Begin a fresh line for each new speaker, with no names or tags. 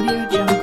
Audio Jungle.